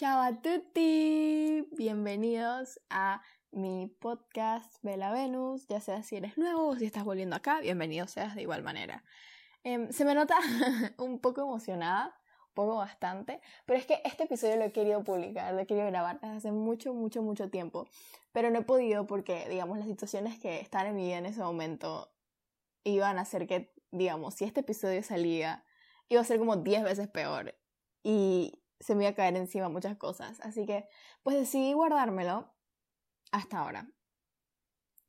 Ciao a tutti, bienvenidos a mi podcast Bella Venus, ya sea si eres nuevo o si estás volviendo acá, bienvenido seas de igual manera. Em, se me nota un poco emocionada, un poco bastante, pero es que este episodio lo he querido publicar, lo he querido grabar desde hace mucho, mucho, mucho tiempo, pero no he podido porque, digamos, las situaciones que están en mi vida en ese momento iban a hacer que, digamos, si este episodio salía, iba a ser como 10 veces peor. Y se me iba a caer encima muchas cosas. Así que, pues decidí guardármelo hasta ahora.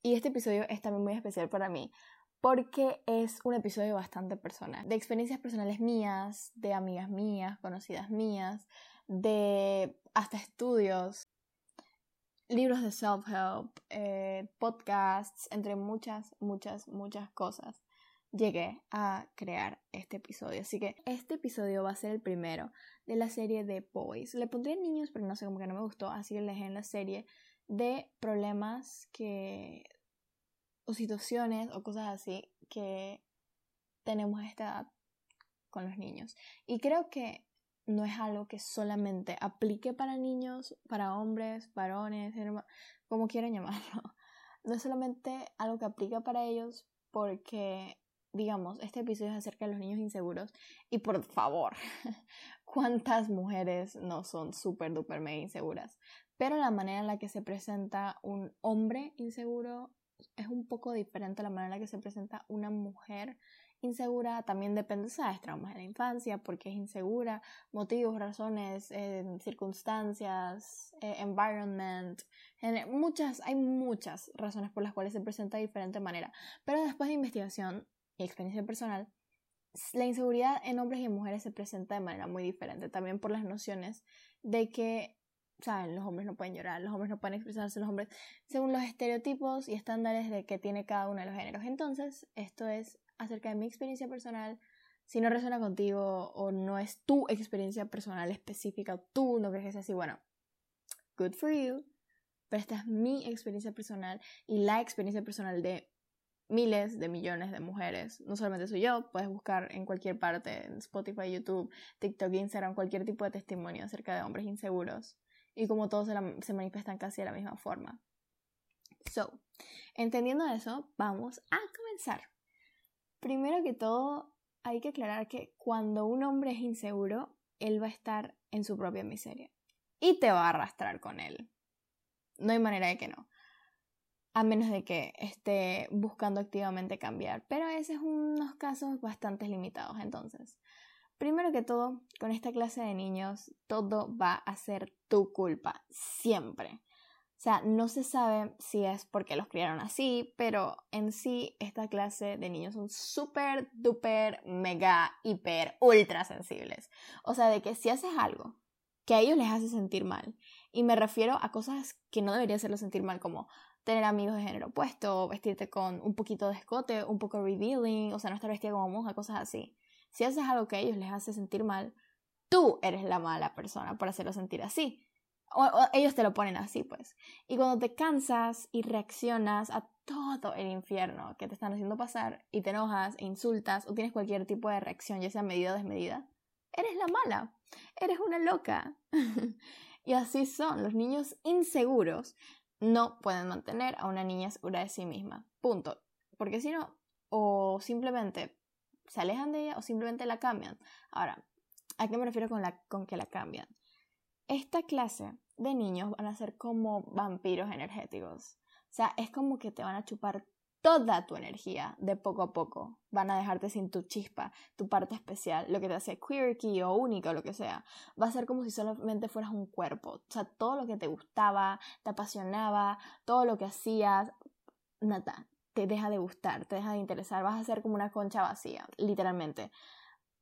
Y este episodio es también muy especial para mí porque es un episodio bastante personal, de experiencias personales mías, de amigas mías, conocidas mías, de hasta estudios, libros de self-help, eh, podcasts, entre muchas, muchas, muchas cosas llegué a crear este episodio. Así que este episodio va a ser el primero de la serie de Boys. Le pondría niños, pero no sé, como que no me gustó, así que le dejé en la serie de problemas que. o situaciones o cosas así que tenemos a esta edad con los niños. Y creo que no es algo que solamente aplique para niños, para hombres, varones, como quieran llamarlo. No es solamente algo que aplica para ellos porque digamos, este episodio es acerca de los niños inseguros. Y por favor, ¿cuántas mujeres no son súper, duper, mega inseguras? Pero la manera en la que se presenta un hombre inseguro es un poco diferente a la manera en la que se presenta una mujer insegura. También depende, ¿sabes? Traumas de la infancia, porque es insegura, motivos, razones, eh, circunstancias, eh, environment. muchas, hay muchas razones por las cuales se presenta de diferente manera. Pero después de investigación, experiencia personal, la inseguridad en hombres y mujeres se presenta de manera muy diferente, también por las nociones de que, saben, los hombres no pueden llorar, los hombres no pueden expresarse, los hombres, según los estereotipos y estándares de que tiene cada uno de los géneros. Entonces, esto es acerca de mi experiencia personal. Si no resuena contigo o no es tu experiencia personal específica, o tú no crees que es así, bueno, good for you. Pero esta es mi experiencia personal y la experiencia personal de miles de millones de mujeres. No solamente soy yo, puedes buscar en cualquier parte, en Spotify, YouTube, TikTok, Instagram, cualquier tipo de testimonio acerca de hombres inseguros. Y como todos se, manifiestan casi de la misma forma. So, entendiendo eso, vamos a comenzar. Primero que todo, hay que aclarar que cuando un hombre es inseguro, él va a estar en su propia miseria. Y te va a arrastrar con él. No hay manera de que no a menos de que esté buscando activamente cambiar. Pero ese es unos casos bastante limitados entonces. Primero que todo, con esta clase de niños, todo va a ser tu culpa, siempre. O sea, no se sabe si es porque los criaron así, pero en sí esta clase de niños son súper, duper, mega, hiper, ultra sensibles. O sea, de que si haces algo que a ellos les hace sentir mal, y me refiero a cosas que no debería hacerlos sentir mal, como tener amigos de género opuesto, vestirte con un poquito de escote, un poco revealing, o sea, no estar vestida como monja, cosas así. Si haces algo que a ellos les hace sentir mal, tú eres la mala persona por hacerlo sentir así. O, ellos te lo ponen así, pues. Y cuando te cansas y reaccionas a todo el infierno que te están haciendo pasar y te enojas, e insultas o tienes cualquier tipo de reacción, ya sea medida o desmedida, eres la mala. Eres una loca. y así son los niños inseguros no pueden mantener a una niña segura de sí misma. Punto. Porque si no, o simplemente se alejan de ella o simplemente la cambian. Ahora, ¿a qué me refiero con, la, con que la cambian? Esta clase de niños van a ser como vampiros energéticos. O sea, es como que te van a chupar toda tu energía de poco a poco. Van a dejarte sin tu chispa, tu parte especial, lo que te hace quirky o única o lo que sea. Va a ser como si solamente fueras un cuerpo. O sea, todo lo que te gustaba, te apasionaba, todo lo que hacías, nada, te deja de gustar, te deja de interesar. Vas a ser como una concha vacía, literalmente.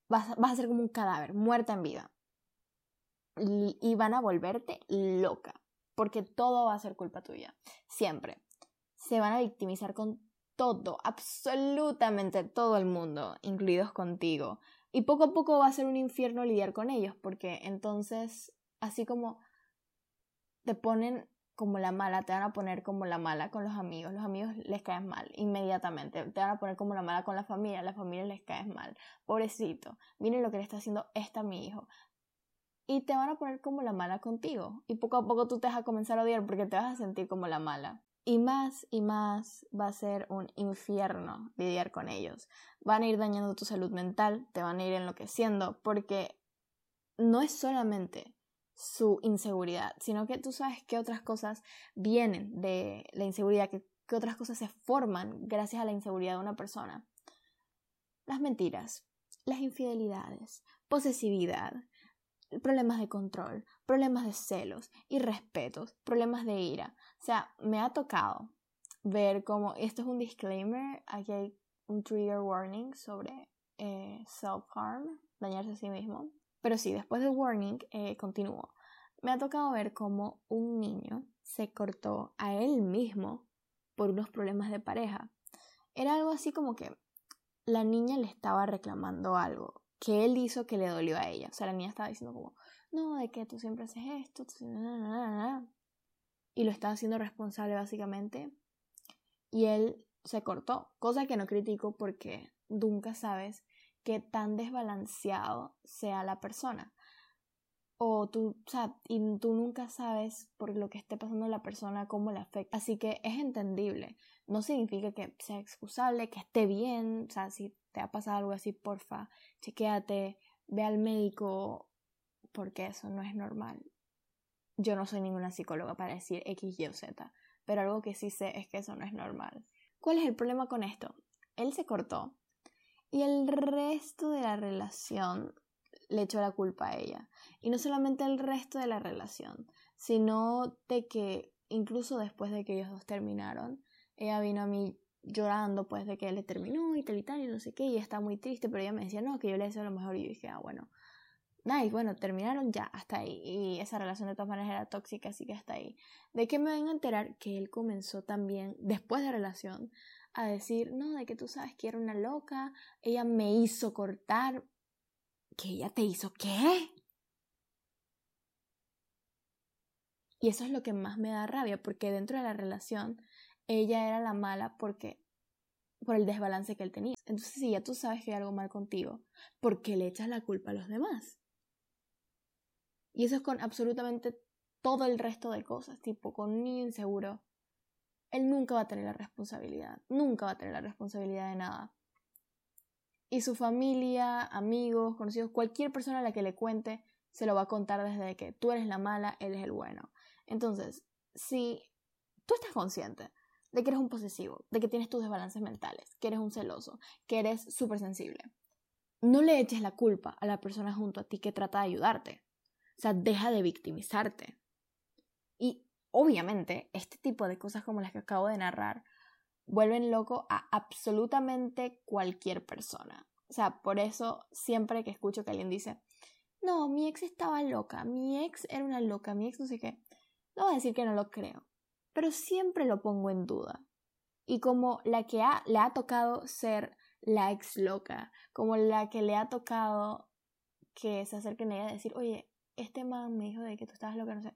Vas, a ser como un cadáver, muerta en vida. y van a volverte loca, porque todo va a ser culpa tuya, siempre se van a victimizar con todo, absolutamente todo el mundo, incluidos contigo. Y poco a poco va a ser un infierno lidiar con ellos, porque entonces, así como te ponen como la mala, te van a poner como la mala con los amigos, los amigos les caes mal inmediatamente, te van a poner como la mala con la familia, la familia les caes mal, pobrecito, miren lo que le está haciendo esta a mi hijo. y te van a poner como la mala contigo. Y poco a poco tú te vas a comenzar a odiar porque te vas a sentir como la mala. Y más y más va a ser un infierno lidiar con ellos. Van a ir dañando tu salud mental, te van a ir enloqueciendo, porque no es solamente su inseguridad, sino que tú sabes que otras cosas vienen de la inseguridad, que, otras cosas se forman gracias a la inseguridad de una persona. Las mentiras, las infidelidades, posesividad, problemas de control, problemas de celos, irrespetos, problemas de ira. O sea, me ha tocado ver cómo, esto es un disclaimer, aquí hay un trigger warning sobre eh, self-harm, dañarse a sí mismo. Pero sí, después del warning, eh, continúo. Me ha tocado ver cómo un niño se cortó a él mismo por unos problemas de pareja. Era algo así como que la niña le estaba reclamando algo que él hizo que le dolió a ella. O sea, la niña estaba diciendo como, no, de que tú siempre haces esto, y lo estaba haciendo responsable básicamente. Y él se cortó, cosa que no critico porque nunca sabes qué tan desbalanceado sea la persona. O tú, o sea, y tú nunca sabes por lo que esté pasando la persona, cómo le afecta. Así que es entendible. No significa que sea excusable, que esté bien. O sea, si te ha pasado algo así, porfa, chequéate, ve al médico, porque eso no es normal. Yo no soy ninguna psicóloga para decir X, Y o Z, pero algo que sí sé es que eso no es normal. ¿Cuál es el problema con esto? Él se cortó y el resto de la relación le echó la culpa a ella. Y no solamente el resto de la relación, sino de que incluso después de que ellos dos terminaron, ella vino a mí llorando pues de que él le terminó y tal y tal y no sé qué y está muy triste pero ella me decía no que yo le deseo lo mejor y yo dije ah bueno nice bueno terminaron ya hasta ahí y esa relación de todas maneras era tóxica así que hasta ahí. De que me vengo a enterar que él comenzó también después de relación a decir no de que tú sabes que era una loca ella me hizo cortar que ella te hizo qué y eso es lo que más me da rabia porque dentro de la relación ella era la mala porque por el desbalance que él tenía. Entonces, si ya tú sabes que hay algo mal contigo, ¿por qué le echas la culpa a los demás? Y eso es con absolutamente todo el resto de cosas, tipo con un inseguro. Él nunca va a tener la responsabilidad, nunca va a tener la responsabilidad de nada. Y su familia, amigos, conocidos, cualquier persona a la que le cuente, se lo va a contar desde que tú eres la mala, él es el bueno. Entonces, si tú estás consciente de que eres un posesivo, de que tienes tus desbalances mentales, que eres un celoso, que eres súper sensible. No le eches la culpa a la persona junto a ti que trata de ayudarte. O sea, deja de victimizarte. Y obviamente, este tipo de cosas como las que acabo de narrar vuelven loco a absolutamente cualquier persona. O sea, por eso siempre que escucho que alguien dice, no, mi ex estaba loca, mi ex era una loca, mi ex no sé qué, no voy a decir que no lo creo pero siempre lo pongo en duda. Y como la que ha, le ha tocado ser la ex loca, como la que le ha tocado que se acerquen a ella y decir, oye, este man me dijo de que tú estabas loca, no sé.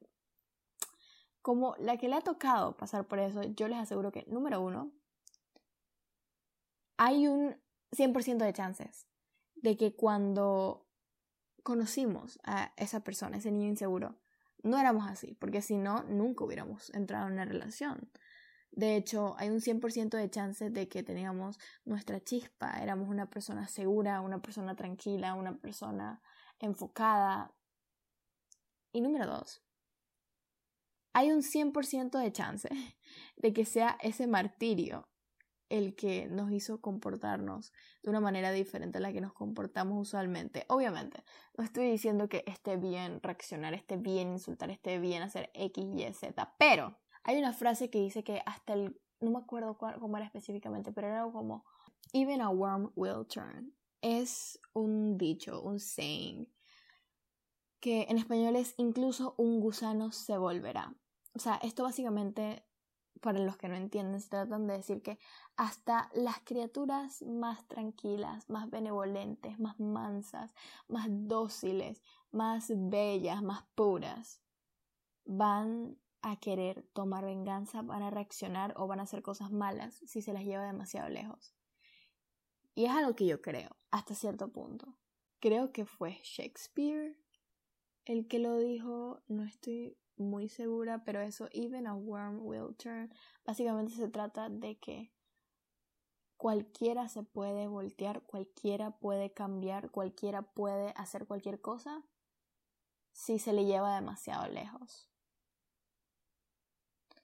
Como la que le ha tocado pasar por eso, yo les aseguro que, número uno, hay un 100% de chances de que cuando conocimos a esa persona, ese niño inseguro, no éramos así, porque si no, nunca hubiéramos entrado en una relación. De hecho, hay un 100% de chance de que teníamos nuestra chispa, éramos una persona segura, una persona tranquila, una persona enfocada. Y número dos, hay un 100% de chance de que sea ese martirio el que nos hizo comportarnos de una manera diferente a la que nos comportamos usualmente. Obviamente, no estoy diciendo que esté bien reaccionar, esté bien insultar, esté bien hacer X, Y, Z, pero hay una frase que dice que hasta el, no me acuerdo cómo era específicamente, pero era algo como, even a worm will turn. Es un dicho, un saying, que en español es incluso un gusano se volverá. O sea, esto básicamente para los que no entienden, se tratan de decir que hasta las criaturas más tranquilas, más benevolentes, más mansas, más dóciles, más bellas, más puras, van a querer tomar venganza, van a reaccionar o van a hacer cosas malas si se las lleva demasiado lejos. Y es algo que yo creo, hasta cierto punto. Creo que fue Shakespeare el que lo dijo, no estoy muy segura, pero eso, even a worm will turn, básicamente se trata de que cualquiera se puede voltear, cualquiera puede cambiar, cualquiera puede hacer cualquier cosa si se le lleva demasiado lejos.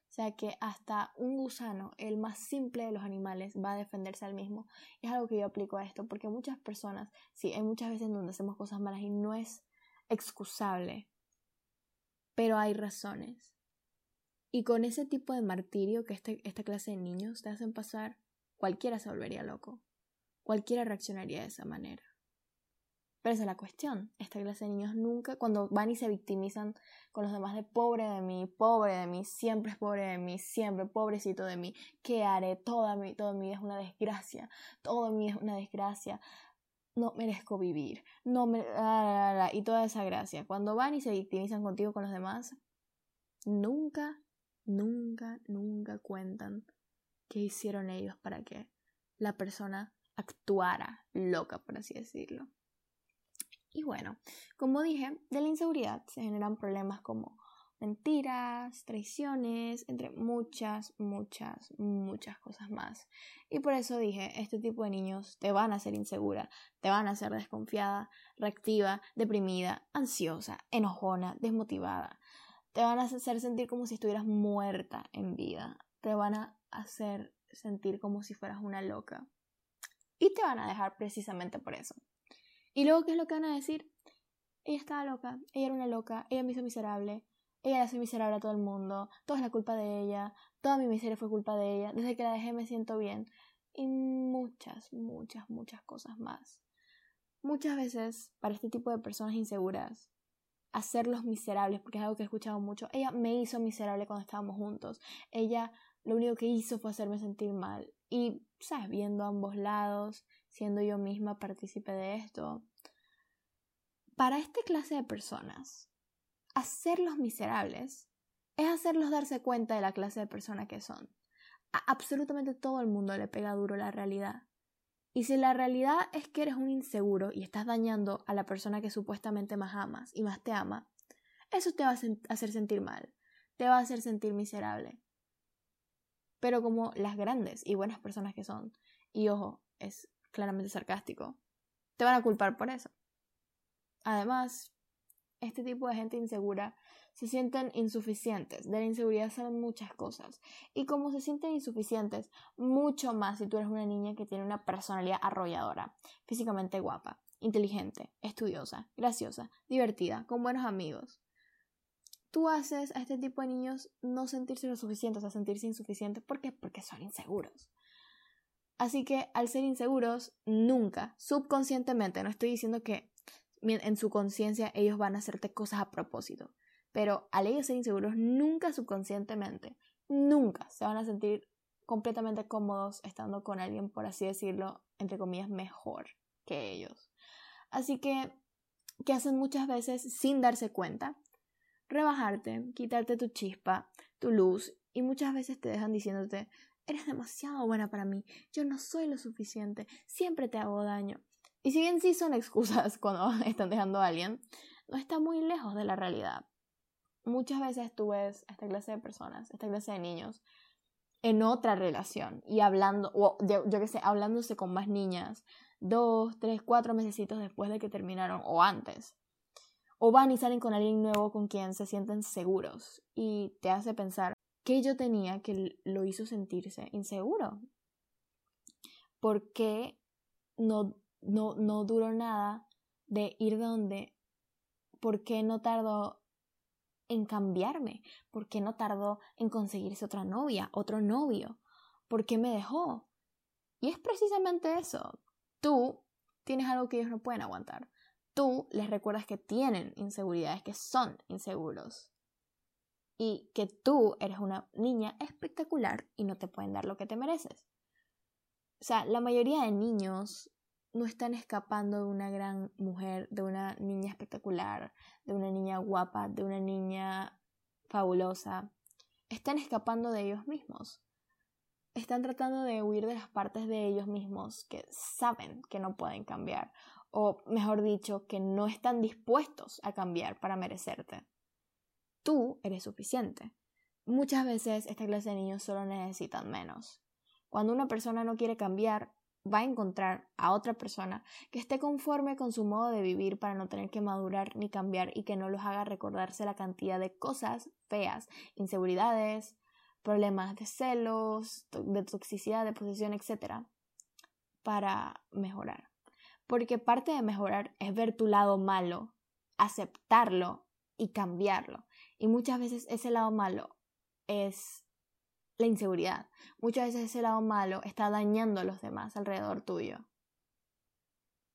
O sea que hasta un gusano, el más simple de los animales, va a defenderse al mismo. es algo que yo aplico a esto, porque muchas personas, sí, hay muchas veces donde hacemos cosas malas y no es excusable, pero hay razones. Y con ese tipo de martirio que este, esta clase de niños te hacen pasar, cualquiera se volvería loco. Cualquiera reaccionaría de esa manera. Pero esa es la cuestión. Esta clase de niños nunca, cuando van y se victimizan con los demás de pobre de mí, pobre de mí, siempre es pobre de mí, siempre pobrecito de mí, ¿qué haré? Toda mi, toda mi vida es una desgracia, todo mi es una desgracia, no merezco vivir, no me... y toda esa gracia. Cuando van y se victimizan contigo con los demás, nunca, nunca, nunca cuentan qué hicieron ellos para que la persona actuara loca, por así decirlo. Y bueno, como dije, de la inseguridad se generan problemas como mentiras, traiciones, entre muchas, muchas, muchas cosas más. Y por eso dije, este tipo de niños te van a hacer insegura, te van a hacer desconfiada, reactiva, deprimida, ansiosa, enojona, desmotivada. Te van a hacer sentir como si estuvieras muerta en vida. Te van a hacer sentir como si fueras una loca. Y te van a dejar precisamente por eso. Y luego, ¿qué es lo que van a decir? Ella estaba loca, ella era una loca, ella me hizo miserable, ella le hace miserable a todo el mundo, todo es la culpa de ella, toda mi miseria fue culpa de ella, desde que la dejé me siento bien. Y muchas, muchas, muchas cosas más. Muchas veces, para este tipo de personas inseguras, hacerlos miserables, porque es algo que he escuchado mucho, ella me hizo miserable cuando estábamos juntos, ella lo único que hizo fue hacerme sentir mal. Y, sabes, viendo ambos lados, siendo yo misma partícipe de esto. Para esta clase de personas, hacerlos miserables es hacerlos darse cuenta de la clase de persona que son. A absolutamente todo el mundo le pega duro la realidad. Y si la realidad es que eres un inseguro y estás dañando a la persona que supuestamente más amas y más te ama, eso te va a hacer sentir mal, te va a hacer sentir miserable. Pero como las grandes y buenas personas que son, y ojo, es claramente sarcástico, te van a culpar por eso. Además, este tipo de gente insegura se sienten insuficientes. De la inseguridad salen muchas cosas. Y como se sienten insuficientes, mucho más si tú eres una niña que tiene una personalidad arrolladora, físicamente guapa, inteligente, estudiosa, graciosa, divertida, con buenos amigos. Tú haces a este tipo de niños no sentirse lo suficientes, a sentirse insuficientes. ¿Por qué? Porque son inseguros. Así que al ser inseguros, nunca, subconscientemente, no estoy diciendo que en su conciencia ellos van a hacerte cosas a propósito, pero al ellos ser inseguros, nunca subconscientemente, nunca se van a sentir completamente cómodos estando con alguien, por así decirlo, entre comillas, mejor que ellos. Así que, ¿qué hacen muchas veces sin darse cuenta? Rebajarte, quitarte tu chispa, tu luz, y muchas veces te dejan diciéndote, Eres demasiado buena para mí. Yo no soy lo suficiente. Siempre te hago daño. Y si bien sí son excusas cuando están dejando a alguien, no está muy lejos de la realidad. Muchas veces tú ves a esta clase de personas, esta clase de niños, en otra relación y hablando, o yo, qué sé, hablándose con más niñas, dos, tres, cuatro mesecitos después de que terminaron o antes. O van y salen con alguien nuevo con quien se sienten seguros y te hace pensar, ¿Qué yo tenía que lo hizo sentirse inseguro? ¿Por qué no, no, no duró nada de ir donde? ¿Por qué no tardó en cambiarme? ¿Por qué no tardó en conseguirse otra novia, otro novio? ¿Por qué me dejó? Y es precisamente eso. Tú tienes algo que ellos no pueden aguantar. Tú les recuerdas que tienen inseguridades, que son inseguros y que tú eres una niña espectacular y no te pueden dar lo que te mereces. O sea, la mayoría de niños no están escapando de una gran mujer, de una niña espectacular, de una niña guapa, de una niña fabulosa. Están escapando de ellos mismos. Están tratando de huir de las partes de ellos mismos que saben que no pueden cambiar o mejor dicho, que no están dispuestos a cambiar para merecerte. Tú eres suficiente. Muchas veces esta clase de niños solo necesitan menos. Cuando una persona no quiere cambiar, va a encontrar a otra persona que esté conforme con su modo de vivir para no tener que madurar ni cambiar y que no los haga recordarse la cantidad de cosas feas, inseguridades, problemas de celos, de toxicidad, de posesión, etc. para mejorar. Porque parte de mejorar es ver tu lado malo, aceptarlo y cambiarlo. Y muchas veces ese lado malo es la inseguridad. Muchas veces ese lado malo está dañando a los demás alrededor tuyo.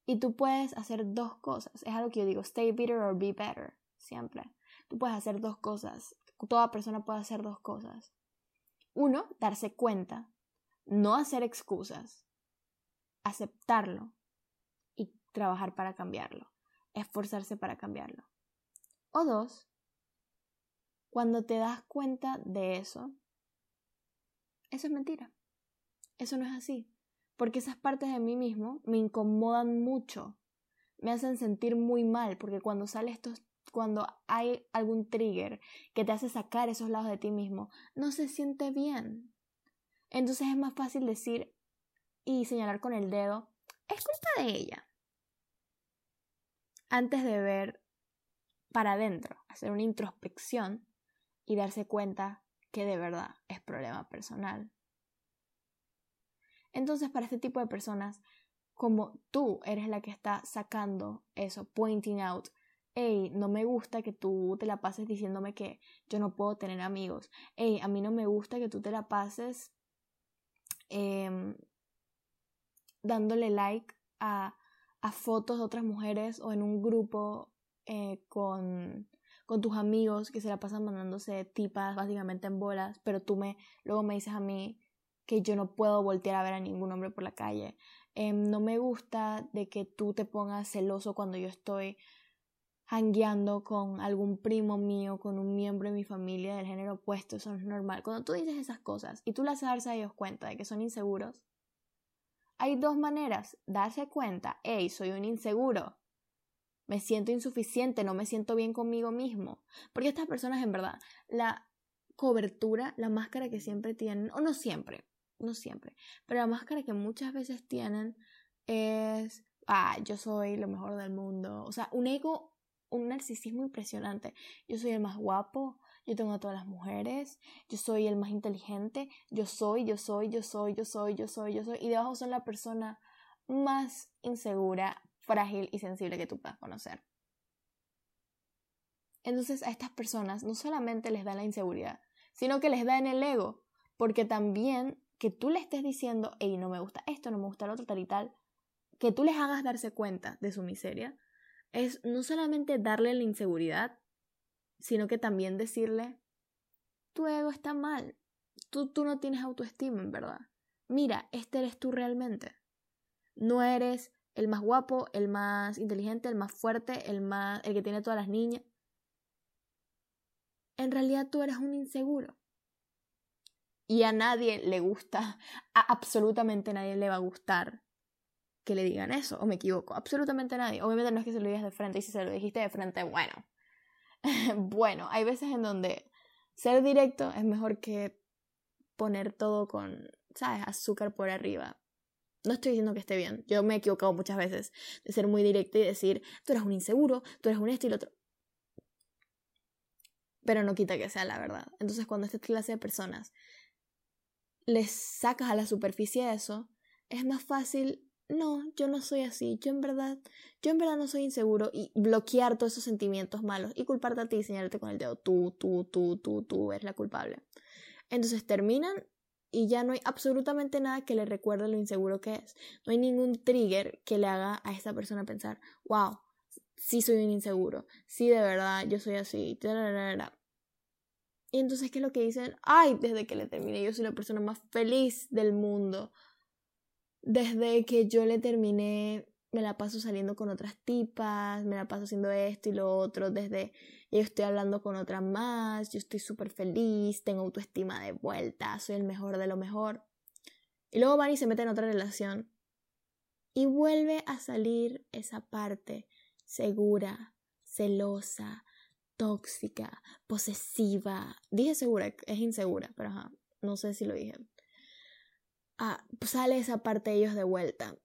Y tú puedes hacer dos cosas. Es algo que yo digo, stay bitter or be better. Siempre. Tú puedes hacer dos cosas. Toda persona puede hacer dos cosas. Uno, darse cuenta. No hacer excusas. Aceptarlo. Y trabajar para cambiarlo. Esforzarse para cambiarlo. O dos, cuando te das cuenta de eso, eso es mentira. Eso no es así. Porque esas partes de mí mismo me incomodan mucho. Me hacen sentir muy mal. Porque cuando sale estos cuando hay algún trigger que te hace sacar esos lados de ti mismo, no se siente bien. Entonces es más fácil decir y señalar con el dedo, es culpa de ella. Antes de ver para adentro, hacer una introspección y darse cuenta que de verdad es problema personal. Entonces, para este tipo de personas, como tú eres la que está sacando eso, pointing out, hey, no me gusta que tú te la pases diciéndome que yo no puedo tener amigos, hey, a mí no me gusta que tú te la pases em, dándole like a, a, fotos de otras mujeres o en un grupo eh, con con tus amigos que se la pasan mandándose tipas básicamente en bolas, pero tú me luego me dices a mí que yo no puedo voltear a ver a ningún hombre por la calle. Em, no me gusta de que tú te pongas celoso cuando yo estoy hangueando con algún primo mío, con un miembro de mi familia del género opuesto, eso no es normal. Cuando tú dices esas cosas y tú las haces a ellos cuenta de que son inseguros, hay dos maneras, darse cuenta, hey, soy un inseguro, me siento insuficiente, no me siento bien conmigo mismo. Porque estas personas, en verdad, la cobertura, la máscara que siempre tienen, o no siempre, no siempre, pero la máscara que muchas veces tienen es, ah, yo soy lo mejor del mundo. O sea, un ego, un narcisismo impresionante. Yo soy el más guapo, yo tengo a todas las mujeres, yo soy el más inteligente, yo soy, yo soy, yo soy, yo soy, yo soy, yo soy. Y debajo son la persona más insegura, frágil y sensible que tú puedas conocer. Entonces a estas personas no solamente les da la inseguridad, sino que les da en el ego, porque también que tú le estés diciendo, hey, no me gusta esto, no me gusta lo otro, tal y tal, que tú les hagas darse cuenta de su miseria, es no solamente darle la inseguridad, sino que también decirle, tu ego está mal, tú, tú no tienes autoestima, en verdad. Mira, este eres tú realmente. No eres el más guapo, el más inteligente, el más fuerte, el más el que tiene todas las niñas. En realidad tú eres un inseguro. Y a nadie le gusta, a absolutamente nadie le va a gustar que le digan eso, o me equivoco, absolutamente nadie. Obviamente no es que se lo digas de frente, y si se lo dijiste de frente, bueno. bueno, hay veces en donde ser directo es mejor que poner todo con, ¿sabes?, azúcar por arriba. No estoy diciendo que esté bien. Yo me he equivocado muchas veces de ser muy directa y decir, tú eres un inseguro, tú eres un esto y lo otro. Pero no quita que sea la verdad. Entonces, cuando esta clase de personas les sacas a la superficie eso, es más fácil, no, yo no soy así, yo en verdad, yo en verdad no soy inseguro y bloquear todos esos sentimientos malos y culparte a ti y señalarte con el dedo, tú, tú, tú, tú, tú eres la culpable. Entonces terminan y ya no hay absolutamente nada que le recuerde lo inseguro que es. No hay ningún trigger que le haga a esta persona pensar, wow, sí soy un inseguro, sí de verdad yo soy así. Y entonces, ¿qué es lo que dicen? Ay, desde que le terminé, yo soy la persona más feliz del mundo. Desde que yo le terminé, me la paso saliendo con otras tipas, me la paso haciendo esto y lo otro, desde yo estoy hablando con otra más, yo estoy súper feliz, tengo autoestima de vuelta, soy el mejor de lo mejor. Y luego van y se meten en otra relación Y vuelve a salir esa parte segura, celosa, tóxica, posesiva. Dije segura, es insegura, pero no sé si lo dije. Ah, sale esa parte de ellos de vuelta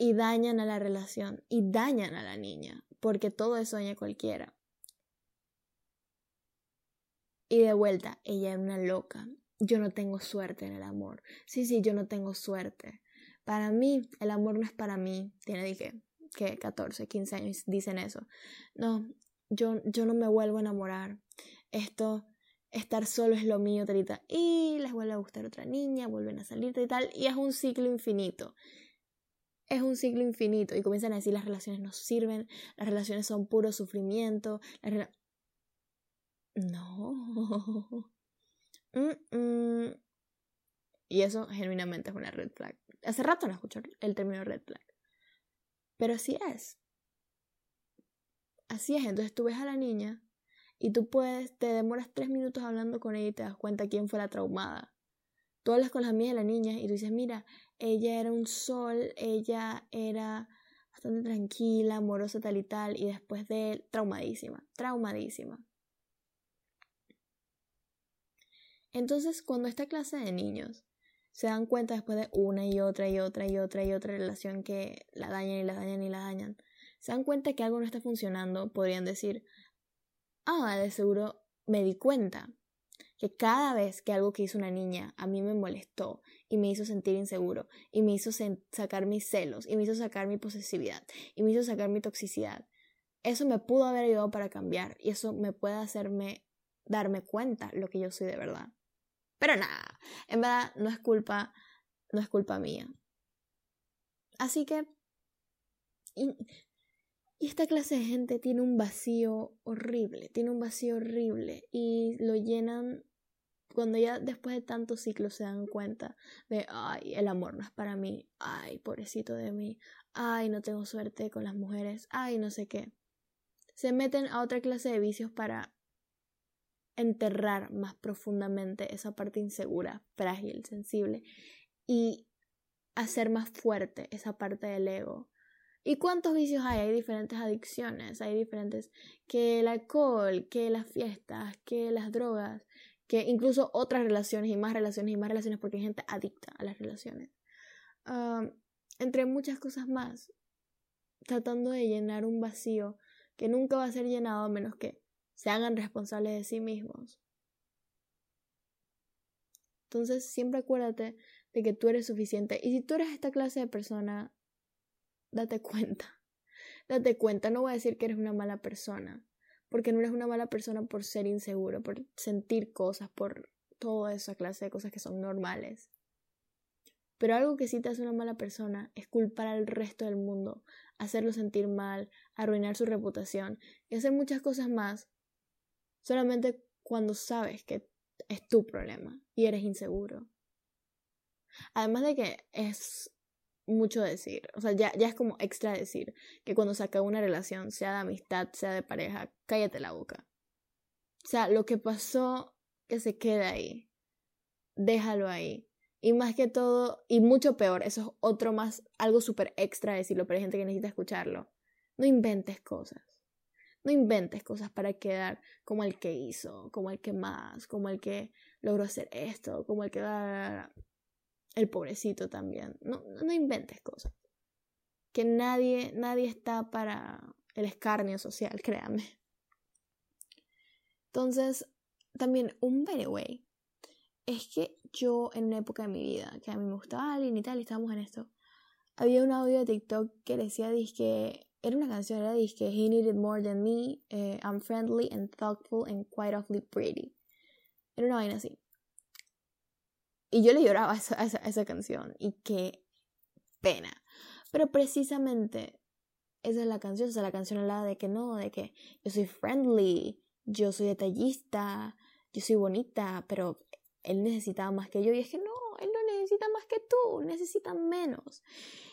y dañan a la relación y dañan a la niña, porque todo eso daña cualquiera. Y de vuelta, ella es una loca. Yo no tengo suerte en el amor. Sí, sí, yo no tengo suerte. Para mí, el amor no es para mí. Tiene, dije, que 14, 15 años dicen eso. No, yo, yo no me vuelvo a enamorar. Esto, estar solo es lo mío, tal y les vuelve a gustar otra niña, vuelven a salir, y tal, y es un ciclo infinito. Es un ciclo infinito. Y comienzan a decir las relaciones no sirven, las relaciones son puro sufrimiento. no. Y eso genuinamente es una red flag. Hace rato no escucho el término red flag. Pero así es. Así es. Entonces tú ves a la niña y tú puedes, te demoras tres minutos hablando con ella y te das cuenta quién fue la traumada. Tú hablas con las amigas de la niña y tú dices, mira, ella era un sol, ella era bastante tranquila, amorosa, tal y tal, y después de él, traumadísima, traumadísima. Entonces, cuando esta clase de niños se dan cuenta después de una y otra y otra y otra y otra relación que la dañan y la dañan y la dañan, se dan cuenta que algo no está funcionando, podrían decir, ah, de seguro me di cuenta que cada vez que algo que hizo una niña a mí me molestó y me hizo sentir inseguro y me hizo sacar mis celos y me hizo sacar mi posesividad y me hizo sacar mi toxicidad, eso me pudo haber ayudado para cambiar y eso me puede hacerme darme cuenta lo que yo soy de verdad. Pero nada, en verdad no es culpa, no es culpa mía. Así que... Y, esta clase de gente tiene un vacío horrible, tiene un vacío horrible y lo llenan cuando ya después de tantos ciclos se dan cuenta de, ay, el amor no es para mí, ay, pobrecito de mí, ay, no tengo suerte con las mujeres, ay, no sé qué. Se meten a otra clase de vicios para enterrar más profundamente esa parte insegura, frágil, sensible y hacer más fuerte esa parte del ego. ¿Y cuántos vicios hay? Hay diferentes adicciones, hay diferentes que el alcohol, que las fiestas, que las drogas, que incluso otras relaciones y más relaciones y más relaciones porque hay gente adicta a las relaciones. entre muchas cosas más, tratando de llenar un vacío que nunca va a ser llenado a menos que se hagan responsables de sí mismos. Entonces, siempre acuérdate de que tú eres suficiente. Y si tú eres esta clase de persona, date cuenta. Date cuenta, no voy a decir que eres una mala persona, porque no eres una mala persona por ser inseguro, por sentir cosas, por toda esa clase de cosas que son normales. Pero algo que sí te hace una mala persona es culpar al resto del mundo, hacerlo sentir mal, arruinar su reputación y hacer muchas cosas más solamente cuando sabes que es tu problema y eres inseguro. Además de que es mucho decir, o sea, ya, ya es como extra decir que cuando se acaba una relación, sea de amistad, sea de pareja, cállate la boca. O sea, lo que pasó, que se quede ahí. Déjalo ahí. Y más que todo, y mucho peor, eso es otro más, algo súper extra decirlo, pero hay gente que necesita escucharlo. No inventes cosas. No inventes cosas para quedar como el que hizo, como el que más, como el que logró hacer esto, como el que el pobrecito también. No, no inventes cosas. Que nadie, nadie está para el escarnio social, créame. Entonces, también un by the way, es que yo en una época de mi vida, que a mí me gustaba alguien y tal, y estábamos en esto, había un audio de TikTok que decía, que era una canción, era que He Needed More Than Me, eh, I'm Friendly and Thoughtful and Quite Awfully Pretty. Era una vaina así. Y yo le lloraba a esa, esa, canción. Y qué pena. Pero precisamente esa es la canción. O sea, la canción hablaba de que no, de que yo soy friendly, yo soy detallista, yo soy bonita, pero él necesitaba más que yo. Y es que no, él no necesita más que tú, necesita menos.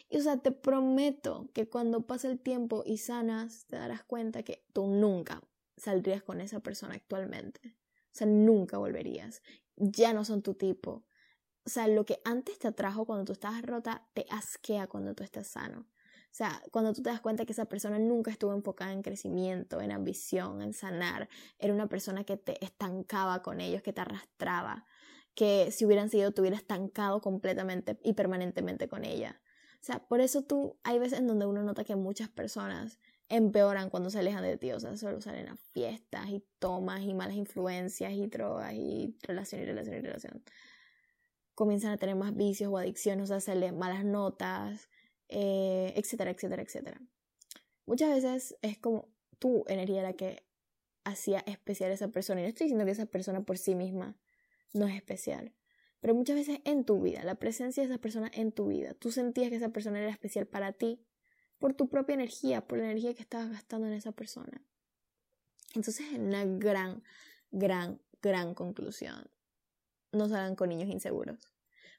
Y o sea, te prometo que cuando pase el tiempo y sanas, te darás cuenta que tú nunca saldrías con esa persona actualmente. O sea, nunca volverías. Ya no son tu tipo. O sea, lo que antes te atrajo cuando tú estabas rota, te asquea cuando tú estás sano. O sea, cuando tú te das cuenta que esa persona nunca estuvo enfocada en crecimiento, en ambición, en sanar, era una persona que te estancaba con ellos, que te arrastraba, que si hubieran sido, te hubiera estancado completamente y permanentemente con ella. O sea, por eso tú, hay veces en donde uno nota que muchas personas empeoran cuando se alejan de ti, o sea, solo salen a fiestas y tomas y malas influencias y drogas y relación y relación y relación. Comienzan a tener más vicios o adicciones, o sea, hacerle malas notas, eh, etcétera, etcétera, etcétera. Muchas veces es como tu energía la que hacía especial a esa persona. Y no estoy diciendo que esa persona por sí misma no es especial. Pero muchas veces en tu vida, la presencia de esa persona en tu vida, tú sentías que esa persona era especial para ti por tu propia energía, por la energía que estabas gastando en esa persona. Entonces es una gran, gran, gran conclusión. No salgan con niños inseguros.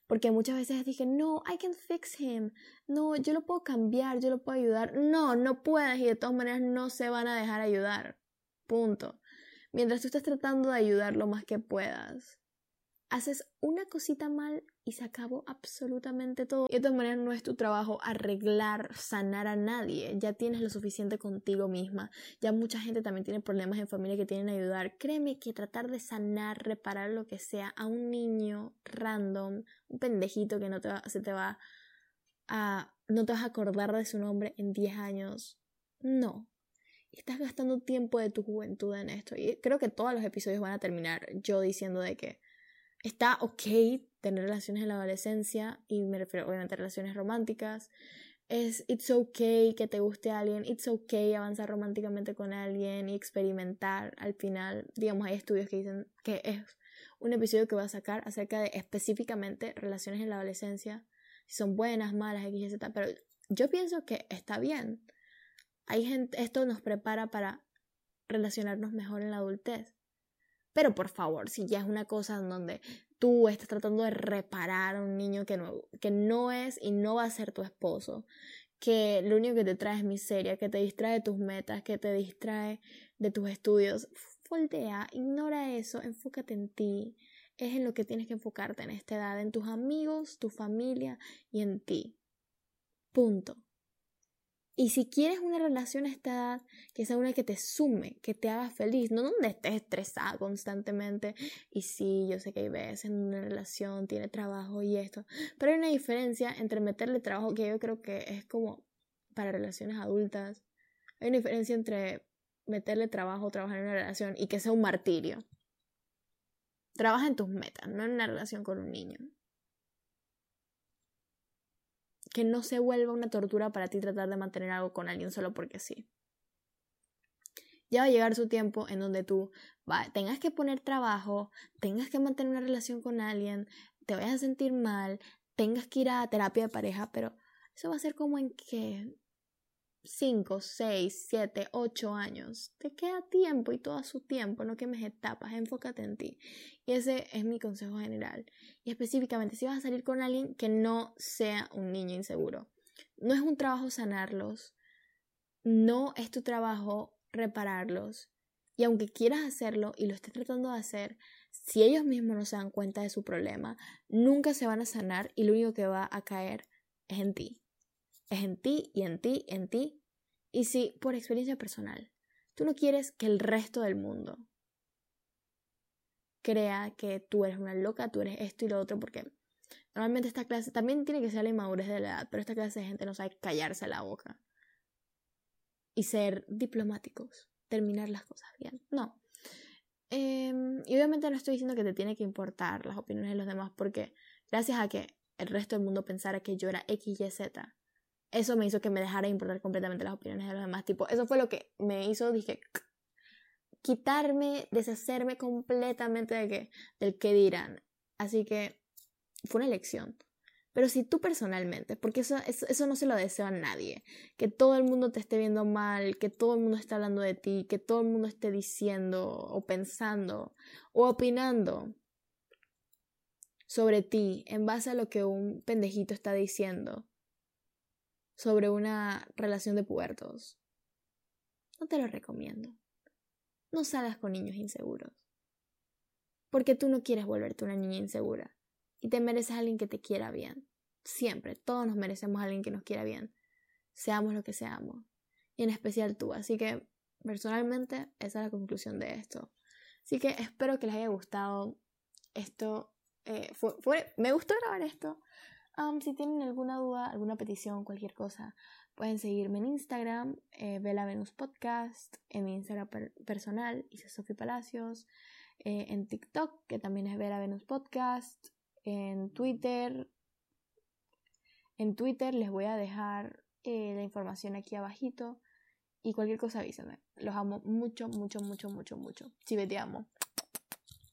Porque muchas veces dije, no, I can fix him. No, yo lo puedo cambiar, yo lo puedo ayudar. No, no puedes y de todas maneras no se van a dejar ayudar. Punto. Mientras tú estés tratando de ayudar lo más que puedas, haces una cosita mal y se acabó absolutamente todo. Y de todas maneras no es tu trabajo arreglar, sanar a nadie. Ya tienes lo suficiente contigo misma. Ya mucha gente también tiene problemas en familia que tienen que ayudar. Créeme que tratar de sanar, reparar lo que sea a un niño random, un pendejito que no te va, se te va a... no te vas a acordar de su nombre en 10 años. No. Estás gastando tiempo de tu juventud en esto. Y creo que todos los episodios van a terminar yo diciendo de que está ok tener relaciones en la adolescencia, y me refiero obviamente a relaciones románticas. Es it's okay que te guste alguien, it's okay avanzar románticamente con alguien y experimentar. Al final, digamos, hay estudios que dicen que es un episodio que voy a sacar acerca de específicamente relaciones en la adolescencia, si son buenas, malas, X, Z, pero yo pienso que está bien. Hay gente, esto nos prepara para relacionarnos mejor en la adultez. Pero por favor, si ya es una cosa en donde tú estás tratando de reparar a un niño que no, que no es y no va a ser tu esposo, que lo único que te trae es miseria, que te distrae de tus metas, que te distrae de tus estudios, voltea, ignora eso, enfócate en ti. Es en lo que tienes que enfocarte en esta edad, en tus amigos, tu familia y en ti. Punto. Y si quieres una relación a esta edad, que sea una que te sume, que te haga feliz, no donde estés estresada constantemente. Y sí, yo sé que hay veces en una relación tiene trabajo y esto, pero hay una diferencia entre meterle trabajo, que yo creo que es como para relaciones adultas. Hay una diferencia entre meterle trabajo, trabajar en una relación y que sea un martirio. Trabaja en tus metas, no en una relación con un niño que no se vuelva una tortura para ti tratar de mantener algo con alguien solo porque sí. Ya va a llegar su tiempo en donde tú tengas que poner trabajo, tengas que mantener una relación con alguien, te vayas a sentir mal, tengas que ir a terapia de pareja, pero eso va a ser como en que 5, 6, 7, 8 años. Te queda tiempo y todo su tiempo, no quemes etapas, enfócate en ti. Y ese es mi consejo general. Y específicamente, si vas a salir con alguien que no sea un niño inseguro. No es un trabajo sanarlos, no es tu trabajo repararlos. Y aunque quieras hacerlo y lo estés tratando de hacer, si ellos mismos no se dan cuenta de su problema, nunca se van a sanar y lo único que va a caer es en ti es en ti y en ti, en ti. Y si, por experiencia personal, tú no quieres que el resto del mundo crea que tú eres una loca, tú eres esto y lo otro, porque normalmente esta clase también tiene que ser la inmadurez de la edad, pero esta clase de gente no sabe callarse la boca y ser diplomáticos, terminar las cosas bien. No. Em, y obviamente no estoy diciendo que te tiene que importar las opiniones de los demás, porque gracias a que el resto del mundo pensara que yo era X, Y, Z, eso me hizo que me dejara de importar completamente las opiniones de los demás. Tipo, eso fue lo que me hizo, dije, quitarme, deshacerme completamente de que, del que dirán. Así que fue una elección. Pero si tú personalmente, porque eso, eso, eso, no se lo deseo a nadie, que todo el mundo te esté viendo mal, que todo el mundo esté hablando de ti, que todo el mundo esté diciendo o pensando o opinando sobre ti en base a lo que un pendejito está diciendo, sobre una relación de puertos. No te lo recomiendo. No salgas con niños inseguros. Porque tú no quieres volverte una niña insegura. Y te mereces a alguien que te quiera bien. Siempre, todos nos merecemos a alguien que nos quiera bien. seamos lo que seamos. Y en especial tú. Así que personalmente esa es la conclusión de esto. Así que espero que les haya gustado esto. Eh, fue, me gustó grabar esto. Si tienen alguna duda, alguna petición, cualquier cosa, pueden seguirme en Instagram, eh, Venus Podcast, en mi Instagram personal, Isa Palacios, eh, en TikTok, que también es Vela Venus Podcast, en Twitter. En Twitter les voy a dejar eh, la información aquí abajito y cualquier cosa avísenme. Los amo mucho, mucho, mucho, mucho, mucho. Si te amo.